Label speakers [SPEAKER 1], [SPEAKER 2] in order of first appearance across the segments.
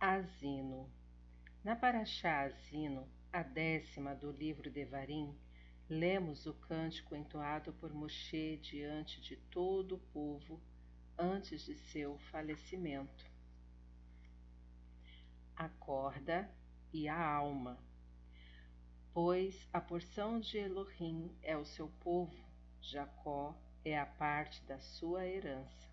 [SPEAKER 1] Asino. Na Paraxá Asino, a décima do livro Devarim, lemos o cântico entoado por Moshe diante de todo o povo antes de seu falecimento. A corda e a alma. Pois a porção de Elohim é o seu povo, Jacó é a parte da sua herança.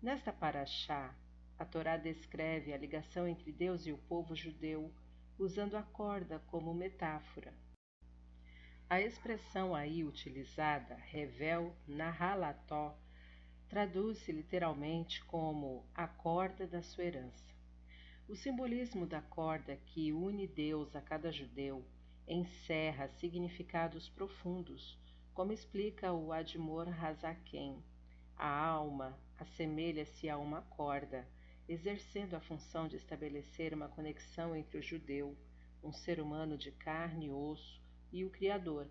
[SPEAKER 1] Nesta paraxá, a Torá descreve a ligação entre Deus e o povo judeu, usando a corda como metáfora. A expressão aí utilizada, revel nahalató, traduz-se literalmente como a corda da sua herança. O simbolismo da corda que une Deus a cada judeu encerra significados profundos, como explica o Admor Hazaken. A alma assemelha-se a uma corda, exercendo a função de estabelecer uma conexão entre o judeu, um ser humano de carne e osso, e o Criador.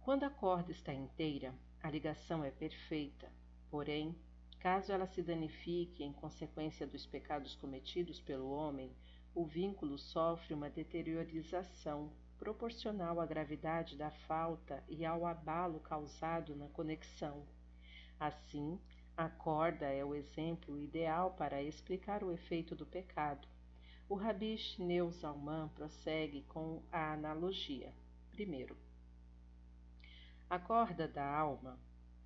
[SPEAKER 1] Quando a corda está inteira, a ligação é perfeita, porém, caso ela se danifique em consequência dos pecados cometidos pelo homem, o vínculo sofre uma deteriorização proporcional à gravidade da falta e ao abalo causado na conexão. Assim, a corda é o exemplo ideal para explicar o efeito do pecado. O Rabi Shneur Zalman prossegue com a analogia. Primeiro, a corda da alma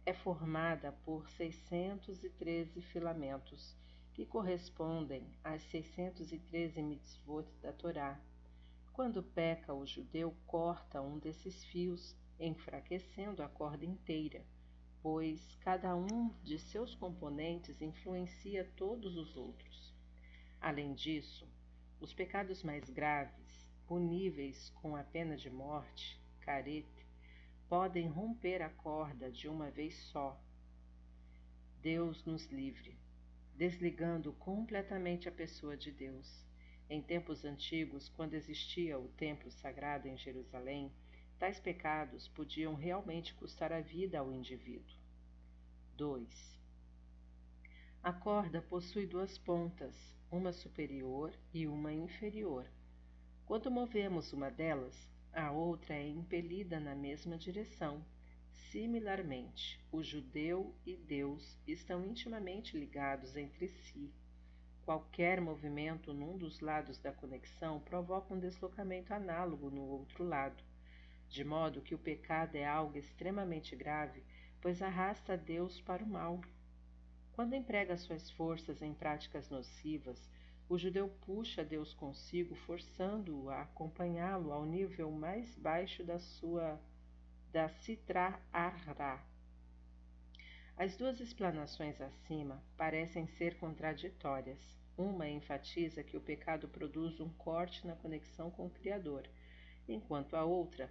[SPEAKER 1] é formada por 613 filamentos, que correspondem às 613 mitzvot da Torá. Quando peca, o judeu corta um desses fios, enfraquecendo a corda inteira pois cada um de seus componentes influencia todos os outros. Além disso, os pecados mais graves, puníveis com a pena de morte, carete, podem romper a corda de uma vez só. Deus nos livre, desligando completamente a pessoa de Deus. Em tempos antigos, quando existia o templo sagrado em Jerusalém, tais pecados podiam realmente custar a vida ao indivíduo. 2. A corda possui duas pontas, uma superior e uma inferior. Quando movemos uma delas, a outra é impelida na mesma direção. Similarmente, o judeu e Deus estão intimamente ligados entre si. Qualquer movimento num dos lados da conexão provoca um deslocamento análogo no outro lado, de modo que o pecado é algo extremamente grave pois arrasta Deus para o mal. Quando emprega suas forças em práticas nocivas, o judeu puxa Deus consigo, forçando-o a acompanhá-lo ao nível mais baixo da sua da Sitra Arra. As duas explanações acima parecem ser contraditórias. Uma enfatiza que o pecado produz um corte na conexão com o Criador, enquanto a outra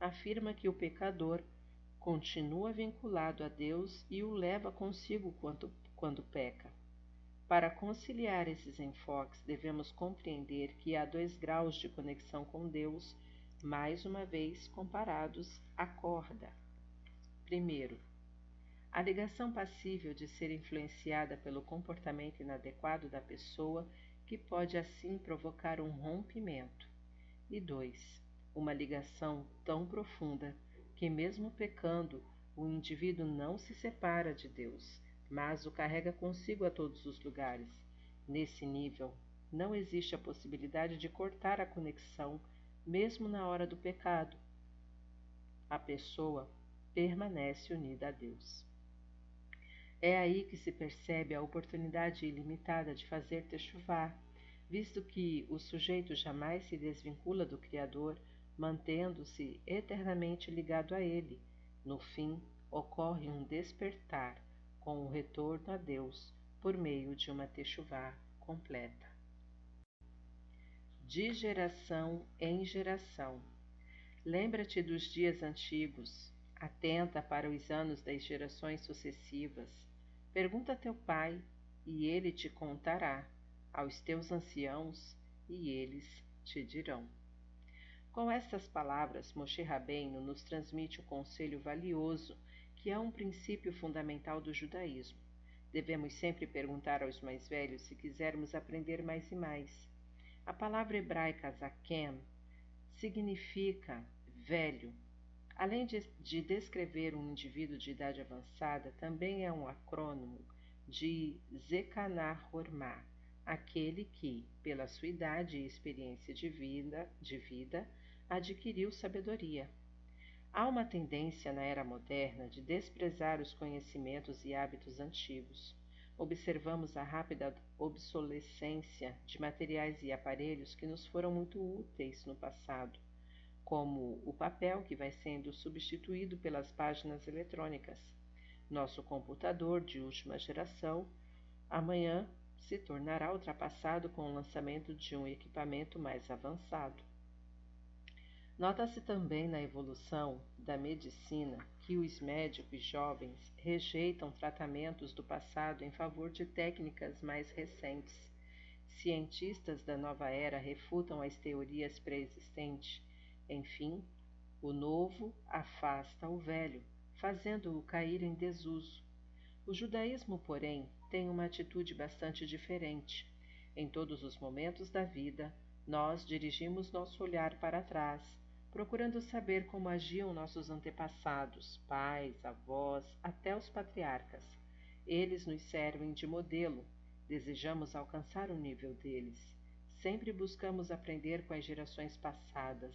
[SPEAKER 1] afirma que o pecador continua vinculado a Deus e o leva consigo quando, quando peca. Para conciliar esses enfoques, devemos compreender que há dois graus de conexão com Deus, mais uma vez comparados à corda. Primeiro, a ligação passível de ser influenciada pelo comportamento inadequado da pessoa, que pode assim provocar um rompimento. E dois, uma ligação tão profunda que, mesmo pecando, o indivíduo não se separa de Deus, mas o carrega consigo a todos os lugares. Nesse nível, não existe a possibilidade de cortar a conexão, mesmo na hora do pecado. A pessoa permanece unida a Deus. É aí que se percebe a oportunidade ilimitada de fazer techuvá, visto que o sujeito jamais se desvincula do Criador mantendo-se eternamente ligado a ele. No fim, ocorre um despertar com o retorno a Deus por meio de uma techuvá completa. De geração em geração. Lembra-te dos dias antigos, atenta para os anos das gerações sucessivas. Pergunta a teu pai, e ele te contará, aos teus anciãos, e eles te dirão. Com estas palavras, Moshe Rabbeinu nos transmite um conselho valioso que é um princípio fundamental do judaísmo. Devemos sempre perguntar aos mais velhos se quisermos aprender mais e mais. A palavra hebraica zaken significa velho. Além de, de, descrever um indivíduo de idade avançada, também é um acrônimo de Zekanar Hormah, aquele que, pela sua idade e experiência de vida, de vida, adquiriu sabedoria. Há uma tendência na era moderna de desprezar os conhecimentos e hábitos antigos. Observamos a rápida obsolescência de materiais e aparelhos que nos foram muito úteis no passado, como o papel que vai sendo substituído pelas páginas eletrônicas. Nosso computador de última geração amanhã se tornará ultrapassado com o lançamento de um equipamento mais avançado. Nota-se também na evolução da medicina que os médicos jovens rejeitam tratamentos do passado em favor de técnicas mais recentes. Cientistas da nova era refutam as teorias pré-existentes. Enfim, o novo afasta o velho, fazendo-o cair em desuso. O judaísmo, porém, tem uma atitude bastante diferente. Em todos os momentos da vida, nós dirigimos nosso olhar para trás, procurando saber como agiam nossos antepassados, pais, avós, até os patriarcas. Eles nos servem de modelo, desejamos alcançar o nível deles. Sempre buscamos aprender com as gerações passadas,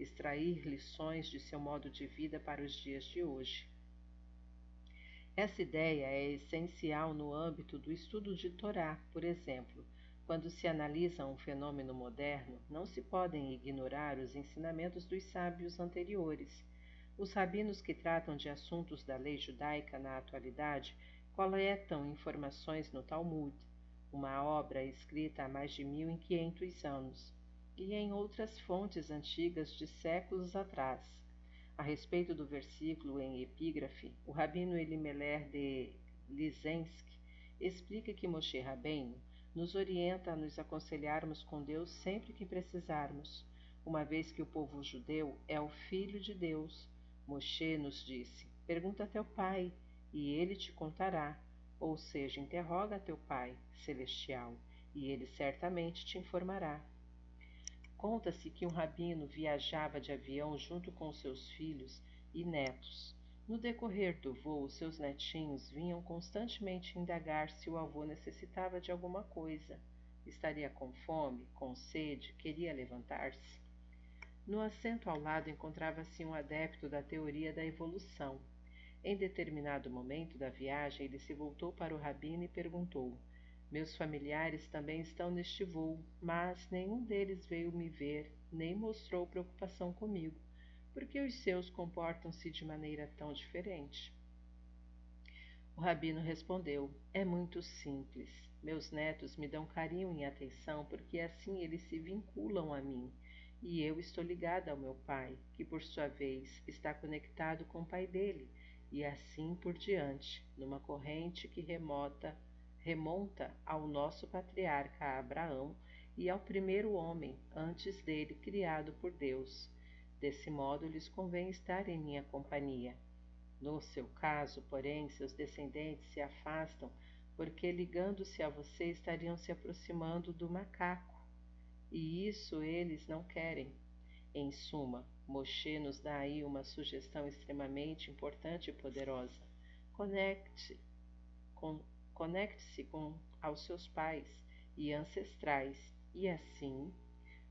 [SPEAKER 1] extrair lições de seu modo de vida para os dias de hoje. Essa ideia é essencial no âmbito do estudo de Torá, por exemplo. Quando se analisa um fenômeno moderno, não se podem ignorar os ensinamentos dos sábios anteriores. Os rabinos que tratam de assuntos da lei judaica na atualidade coletam informações no Talmud, uma obra escrita há mais de 1500 anos, e em outras fontes antigas de séculos atrás. A respeito do versículo em epígrafe, o rabino Elimelech de Lizensk explica que Moshe Rabbeinu nos orienta a nos aconselharmos com Deus sempre que precisarmos, uma vez que o povo judeu é o filho de Deus. Moshe nos disse: Pergunta a teu pai, e ele te contará, ou seja, interroga teu pai celestial, e ele certamente te informará. Conta-se que um rabino viajava de avião junto com seus filhos e netos. No decorrer do voo, seus netinhos vinham constantemente indagar se o avô necessitava de alguma coisa. Estaria com fome, com sede, queria levantar-se. No assento ao lado encontrava-se um adepto da teoria da evolução. Em determinado momento da viagem, ele se voltou para o rabino e perguntou: meus familiares também estão neste voo, mas nenhum deles veio me ver, nem mostrou preocupação comigo, porque os seus comportam-se de maneira tão diferente. O rabino respondeu: É muito simples. Meus netos me dão carinho e atenção porque assim eles se vinculam a mim, e eu estou ligada ao meu pai, que por sua vez está conectado com o pai dele, e assim por diante, numa corrente que remota remonta ao nosso patriarca Abraão e ao primeiro homem antes dele criado por Deus. Desse modo lhes convém estar em minha companhia. No seu caso, porém, seus descendentes se afastam, porque ligando-se a você estariam se aproximando do macaco. E isso eles não querem. Em suma, Moshe nos dá aí uma sugestão extremamente importante e poderosa. Conecte com Conecte-se com aos seus pais e ancestrais e assim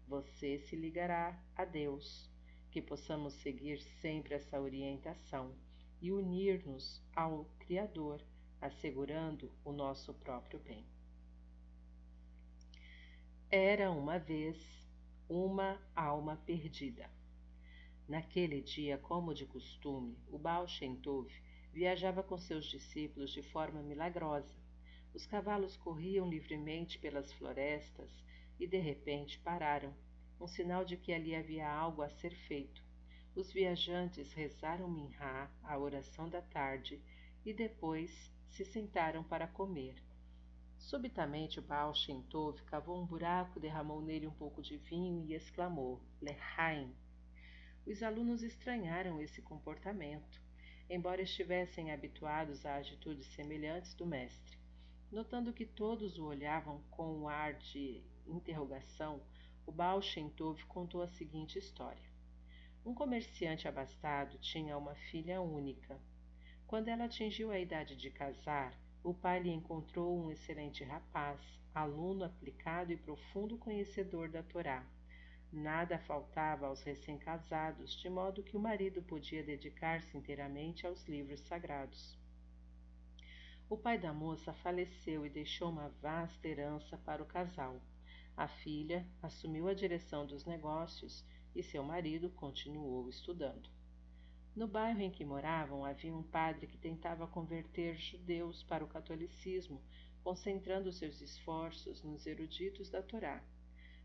[SPEAKER 1] você se ligará a Deus. Que possamos seguir sempre essa orientação e unir-nos ao Criador, assegurando o nosso próprio bem. Era uma vez uma alma perdida. Naquele dia, como de costume, o Baal Shem Tov viajava com seus discípulos de forma milagrosa os cavalos corriam livremente pelas florestas e de repente pararam, um sinal de que ali havia algo a ser feito. Os viajantes rezaram Minhá, a oração da tarde, e depois se sentaram para comer. Subitamente Baal Shem cavou um buraco, derramou nele um pouco de vinho e exclamou: Lehaim! Os alunos estranharam esse comportamento, embora estivessem habituados a atitudes semelhantes do mestre. Notando que todos o olhavam com um ar de interrogação, o Baal Shem Tov contou a seguinte história. Um comerciante abastado tinha uma filha única. Quando ela atingiu a idade de casar, o pai lhe encontrou um excelente rapaz, aluno aplicado e profundo conhecedor da Torá. Nada faltava aos recém-casados, de modo que o marido podia dedicar-se inteiramente aos livros sagrados. O pai da moça faleceu e deixou uma vasta herança para o casal. A filha assumiu a direção dos negócios e seu marido continuou estudando. No bairro em que moravam havia um padre que tentava converter judeus para o catolicismo, concentrando seus esforços nos eruditos da Torá.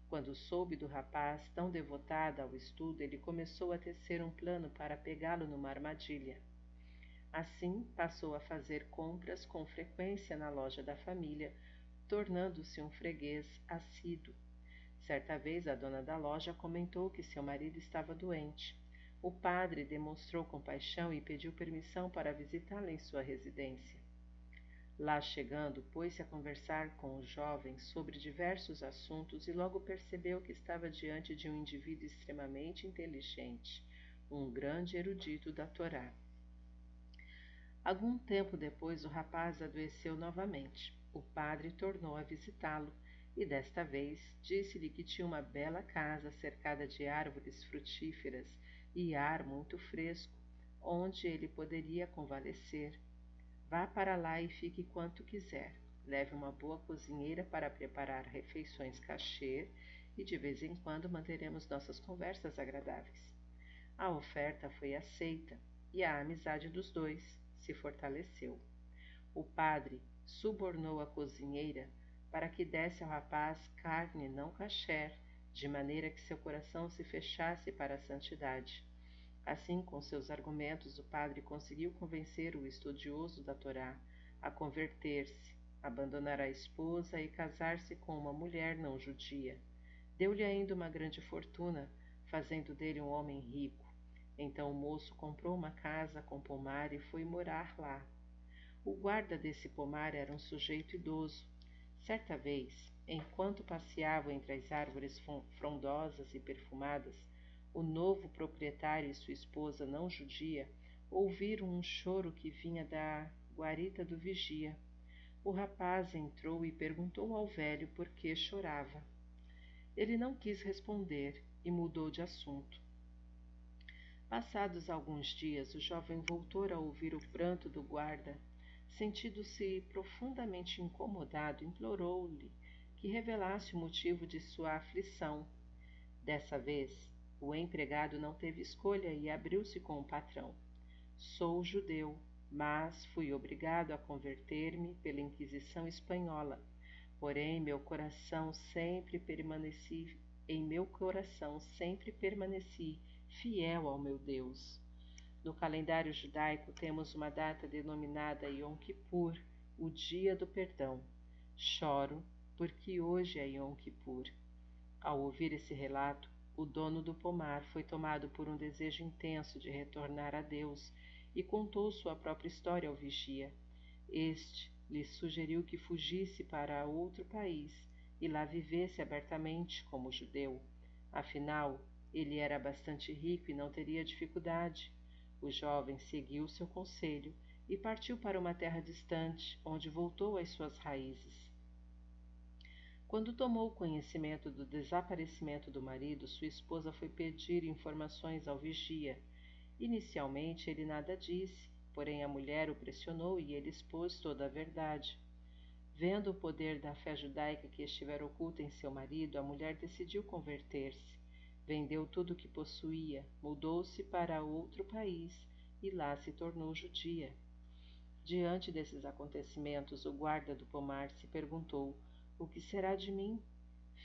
[SPEAKER 1] Quando soube do rapaz tão devotado ao estudo, ele começou a tecer um plano para pegá-lo numa armadilha. Assim, passou a fazer compras com frequência na loja da família, tornando-se um freguês assíduo. Certa vez a dona da loja comentou que seu marido estava doente. O padre demonstrou compaixão e pediu permissão para visitá-la em sua residência. Lá chegando, pôs-se a conversar com o jovem sobre diversos assuntos e logo percebeu que estava diante de um indivíduo extremamente inteligente, um grande erudito da Torá. Algum tempo depois, o rapaz adoeceu novamente. O padre tornou a visitá-lo e desta vez disse-lhe que tinha uma bela casa cercada de árvores frutíferas e ar muito fresco, onde ele poderia convalescer. Vá para lá e fique quanto quiser. Leve uma boa cozinheira para preparar refeições cachê e de vez em quando manteremos nossas conversas agradáveis. A oferta foi aceita e a amizade dos dois se fortaleceu. O padre subornou a cozinheira para que desse ao rapaz carne não kasher, de maneira que seu coração se fechasse para a santidade. Assim, com seus argumentos, o padre conseguiu convencer o estudioso da Torá a converter-se, abandonar a esposa e casar-se com uma mulher não judia. Deu-lhe ainda uma grande fortuna, fazendo dele um homem rico. Então o moço comprou uma casa com pomar e foi morar lá. O guarda desse pomar era um sujeito idoso, Certa vez, enquanto passeavam entre as árvores frondosas e perfumadas, o novo proprietário e sua esposa não judia ouviram um choro que vinha da guarita do vigia. O rapaz entrou e perguntou ao velho por que chorava. Ele não quis responder e mudou de assunto. Passados alguns dias, o jovem voltou a ouvir o pranto do guarda Sentindo-se profundamente incomodado, implorou-lhe que revelasse o motivo de sua aflição. Dessa vez, o empregado não teve escolha e abriu-se com o patrão. Sou judeu, mas fui obrigado a converter-me pela Inquisição espanhola. Porém, meu coração sempre permaneci, em meu coração sempre permaneci fiel ao meu Deus. No calendário judaico temos uma data denominada Yom Kippur, o dia do perdão. Choro porque hoje é Yom Kippur. Ao ouvir esse relato, o dono do pomar foi tomado por um desejo intenso de retornar a Deus e contou sua própria história ao vigia. Este lhe sugeriu que fugisse para outro país e lá vivesse abertamente como judeu. Afinal, ele era bastante rico e não teria dificuldade o jovem seguiu seu conselho e partiu para uma terra distante, onde voltou às suas raízes. Quando tomou conhecimento do desaparecimento do marido, sua esposa foi pedir informações ao vigia. Inicialmente ele nada disse, porém a mulher o pressionou e ele expôs toda a verdade. Vendo o poder da fé judaica que estivera oculta em seu marido, a mulher decidiu converter-se. Vendeu tudo o que possuía, mudou-se para outro país e lá se tornou judia. Diante desses acontecimentos, o guarda do pomar se perguntou: O que será de mim?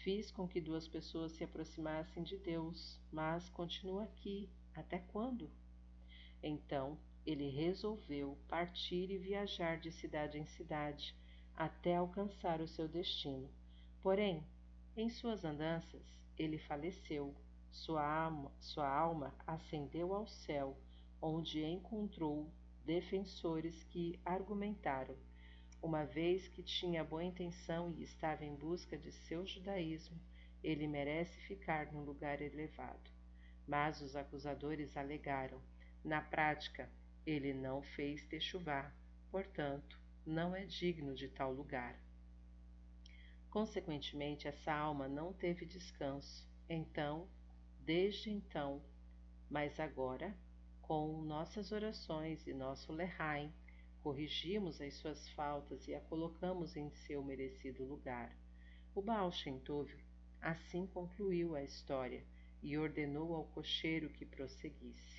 [SPEAKER 1] Fiz com que duas pessoas se aproximassem de Deus, mas continuo aqui. Até quando? Então ele resolveu partir e viajar de cidade em cidade até alcançar o seu destino. Porém, em suas andanças, ele faleceu sua alma, sua alma ascendeu ao céu, onde encontrou defensores que argumentaram: Uma vez que tinha boa intenção e estava em busca de seu judaísmo, ele merece ficar num lugar elevado. Mas os acusadores alegaram: na prática, ele não fez techuvá, portanto, não é digno de tal lugar. Consequentemente, essa alma não teve descanso. Então, desde então, mas agora, com nossas orações e nosso lehaim, corrigimos as suas faltas e a colocamos em seu merecido lugar. O Baal Shem Tov assim concluiu a história e ordenou ao cocheiro que prosseguisse.